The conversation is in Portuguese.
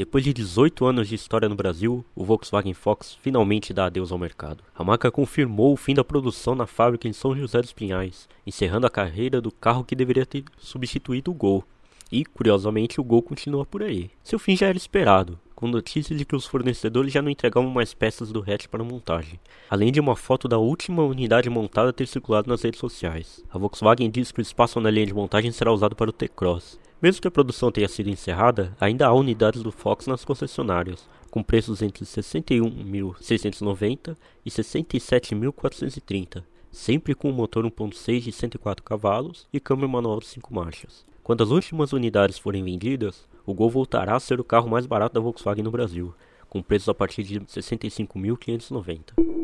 Depois de 18 anos de história no Brasil, o Volkswagen Fox finalmente dá adeus ao mercado. A marca confirmou o fim da produção na fábrica em São José dos Pinhais, encerrando a carreira do carro que deveria ter substituído o Gol. E, curiosamente, o Gol continua por aí. Seu fim já era esperado, com notícias de que os fornecedores já não entregavam mais peças do hatch para montagem, além de uma foto da última unidade montada ter circulado nas redes sociais. A Volkswagen diz que o espaço na linha de montagem será usado para o T-Cross. Mesmo que a produção tenha sido encerrada, ainda há unidades do Fox nas concessionárias, com preços entre 61.690 e 67.430, sempre com um motor 1.6 de 104 cavalos e câmbio manual de 5 marchas. Quando as últimas unidades forem vendidas, o Gol voltará a ser o carro mais barato da Volkswagen no Brasil, com preços a partir de 65.590.